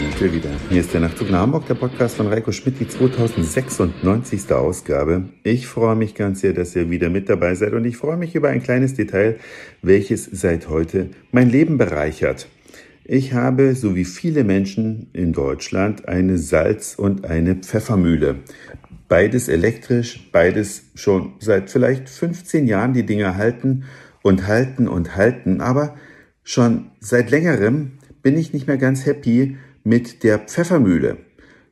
sind wir wieder. Hier ist der Nachtzug nach Hamburg, der Podcast von Reiko Schmidt, die 2096. Ausgabe. Ich freue mich ganz sehr, dass ihr wieder mit dabei seid und ich freue mich über ein kleines Detail, welches seit heute mein Leben bereichert. Ich habe, so wie viele Menschen in Deutschland, eine Salz- und eine Pfeffermühle. Beides elektrisch, beides schon seit vielleicht 15 Jahren die Dinger halten und halten und halten, aber schon seit längerem bin ich nicht mehr ganz happy mit der Pfeffermühle.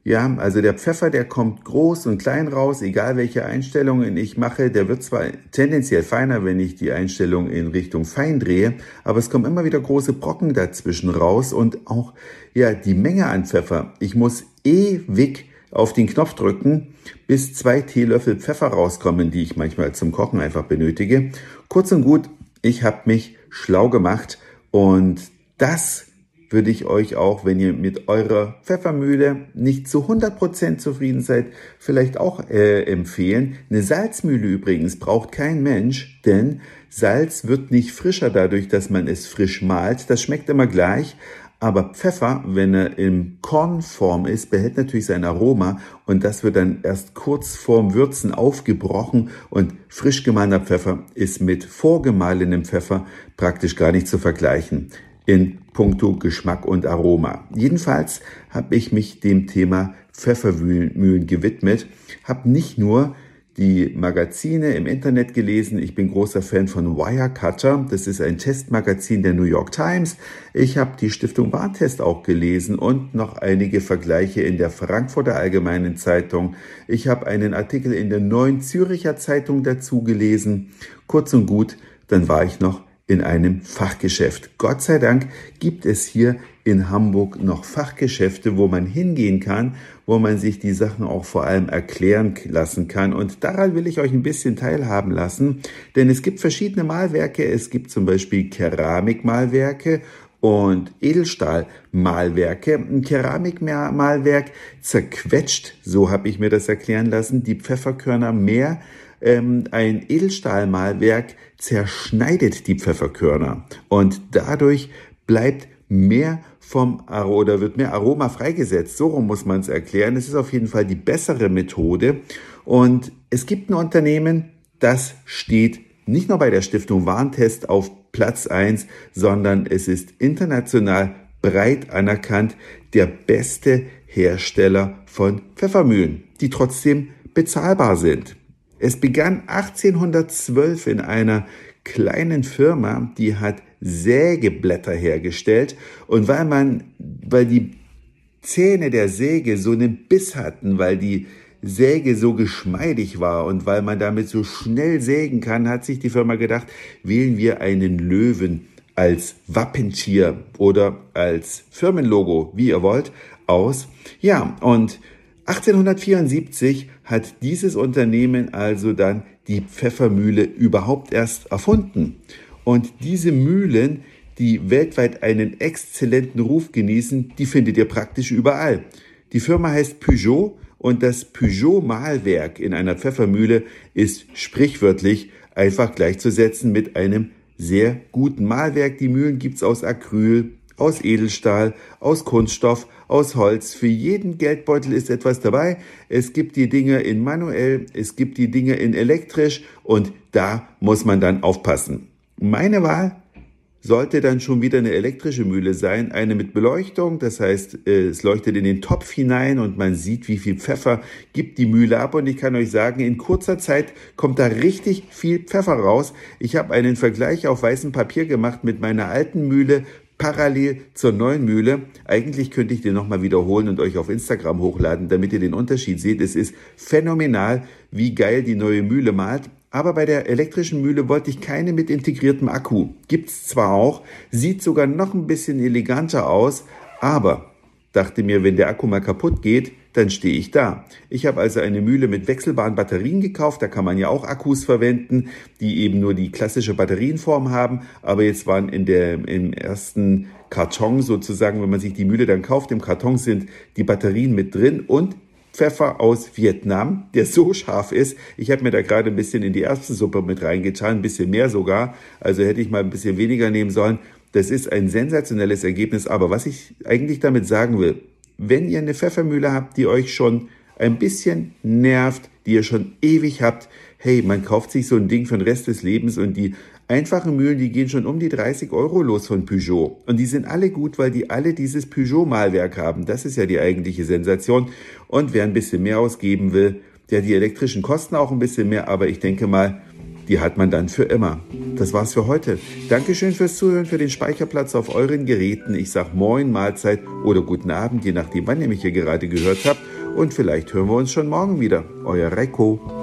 Ja, also der Pfeffer, der kommt groß und klein raus, egal welche Einstellungen ich mache. Der wird zwar tendenziell feiner, wenn ich die Einstellung in Richtung fein drehe, aber es kommen immer wieder große Brocken dazwischen raus und auch, ja, die Menge an Pfeffer. Ich muss ewig auf den Knopf drücken, bis zwei Teelöffel Pfeffer rauskommen, die ich manchmal zum Kochen einfach benötige. Kurz und gut, ich habe mich schlau gemacht und das würde ich euch auch, wenn ihr mit eurer Pfeffermühle nicht zu 100% zufrieden seid, vielleicht auch äh, empfehlen. Eine Salzmühle übrigens braucht kein Mensch, denn Salz wird nicht frischer dadurch, dass man es frisch malt. Das schmeckt immer gleich. Aber Pfeffer, wenn er in Kornform ist, behält natürlich sein Aroma und das wird dann erst kurz vorm Würzen aufgebrochen und frisch gemahlener Pfeffer ist mit vorgemahlenem Pfeffer praktisch gar nicht zu vergleichen in puncto Geschmack und Aroma. Jedenfalls habe ich mich dem Thema Pfeffermühlen gewidmet, habe nicht nur die Magazine im Internet gelesen. Ich bin großer Fan von Wirecutter. Das ist ein Testmagazin der New York Times. Ich habe die Stiftung Warntest auch gelesen und noch einige Vergleiche in der Frankfurter Allgemeinen Zeitung. Ich habe einen Artikel in der Neuen Züricher Zeitung dazu gelesen. Kurz und gut, dann war ich noch in einem Fachgeschäft. Gott sei Dank gibt es hier in Hamburg noch Fachgeschäfte, wo man hingehen kann, wo man sich die Sachen auch vor allem erklären lassen kann. Und daran will ich euch ein bisschen teilhaben lassen, denn es gibt verschiedene Malwerke. Es gibt zum Beispiel Keramikmalwerke und Edelstahlmalwerke. Ein Keramikmalwerk zerquetscht, so habe ich mir das erklären lassen, die Pfefferkörner mehr ähm, ein Edelstahlmalwerk zerschneidet die Pfefferkörner und dadurch bleibt mehr vom oder wird mehr Aroma freigesetzt. So rum muss man es erklären. Es ist auf jeden Fall die bessere Methode. Und es gibt ein Unternehmen, das steht nicht nur bei der Stiftung Warntest auf Platz eins, sondern es ist international breit anerkannt der beste Hersteller von Pfeffermühlen, die trotzdem bezahlbar sind. Es begann 1812 in einer kleinen Firma, die hat Sägeblätter hergestellt und weil man, weil die Zähne der Säge so einen Biss hatten, weil die Säge so geschmeidig war und weil man damit so schnell sägen kann, hat sich die Firma gedacht, wählen wir einen Löwen als Wappentier oder als Firmenlogo, wie ihr wollt, aus. Ja, und 1874 hat dieses Unternehmen also dann die Pfeffermühle überhaupt erst erfunden. Und diese Mühlen, die weltweit einen exzellenten Ruf genießen, die findet ihr praktisch überall. Die Firma heißt Peugeot und das Peugeot-Mahlwerk in einer Pfeffermühle ist sprichwörtlich einfach gleichzusetzen mit einem sehr guten Mahlwerk. Die Mühlen gibt's aus Acryl, aus Edelstahl, aus Kunststoff, aus Holz. Für jeden Geldbeutel ist etwas dabei. Es gibt die Dinge in manuell, es gibt die Dinge in elektrisch und da muss man dann aufpassen. Meine Wahl sollte dann schon wieder eine elektrische Mühle sein, eine mit Beleuchtung, das heißt, äh, es leuchtet in den Topf hinein und man sieht, wie viel Pfeffer gibt die Mühle ab und ich kann euch sagen, in kurzer Zeit kommt da richtig viel Pfeffer raus. Ich habe einen Vergleich auf weißem Papier gemacht mit meiner alten Mühle parallel zur neuen Mühle. Eigentlich könnte ich den nochmal wiederholen und euch auf Instagram hochladen, damit ihr den Unterschied seht. Es ist phänomenal, wie geil die neue Mühle malt. Aber bei der elektrischen Mühle wollte ich keine mit integriertem Akku. Gibt's zwar auch, sieht sogar noch ein bisschen eleganter aus, aber dachte mir, wenn der Akku mal kaputt geht, dann stehe ich da. Ich habe also eine Mühle mit wechselbaren Batterien gekauft. Da kann man ja auch Akkus verwenden, die eben nur die klassische Batterienform haben. Aber jetzt waren in der, im ersten Karton sozusagen, wenn man sich die Mühle dann kauft, im Karton sind die Batterien mit drin und Pfeffer aus Vietnam, der so scharf ist. Ich habe mir da gerade ein bisschen in die erste Suppe mit reingetan, ein bisschen mehr sogar. Also hätte ich mal ein bisschen weniger nehmen sollen. Das ist ein sensationelles Ergebnis. Aber was ich eigentlich damit sagen will, wenn ihr eine Pfeffermühle habt, die euch schon ein bisschen nervt, die ihr schon ewig habt, hey, man kauft sich so ein Ding für den Rest des Lebens und die einfachen Mühlen, die gehen schon um die 30 Euro los von Peugeot. Und die sind alle gut, weil die alle dieses Peugeot-Malwerk haben. Das ist ja die eigentliche Sensation. Und wer ein bisschen mehr ausgeben will, der die elektrischen kosten auch ein bisschen mehr, aber ich denke mal, die hat man dann für immer. Das war's für heute. Dankeschön fürs Zuhören, für den Speicherplatz auf euren Geräten. Ich sag Moin, Mahlzeit oder guten Abend, je nachdem, wann ihr mich hier gerade gehört habt. Und vielleicht hören wir uns schon morgen wieder. Euer Reiko.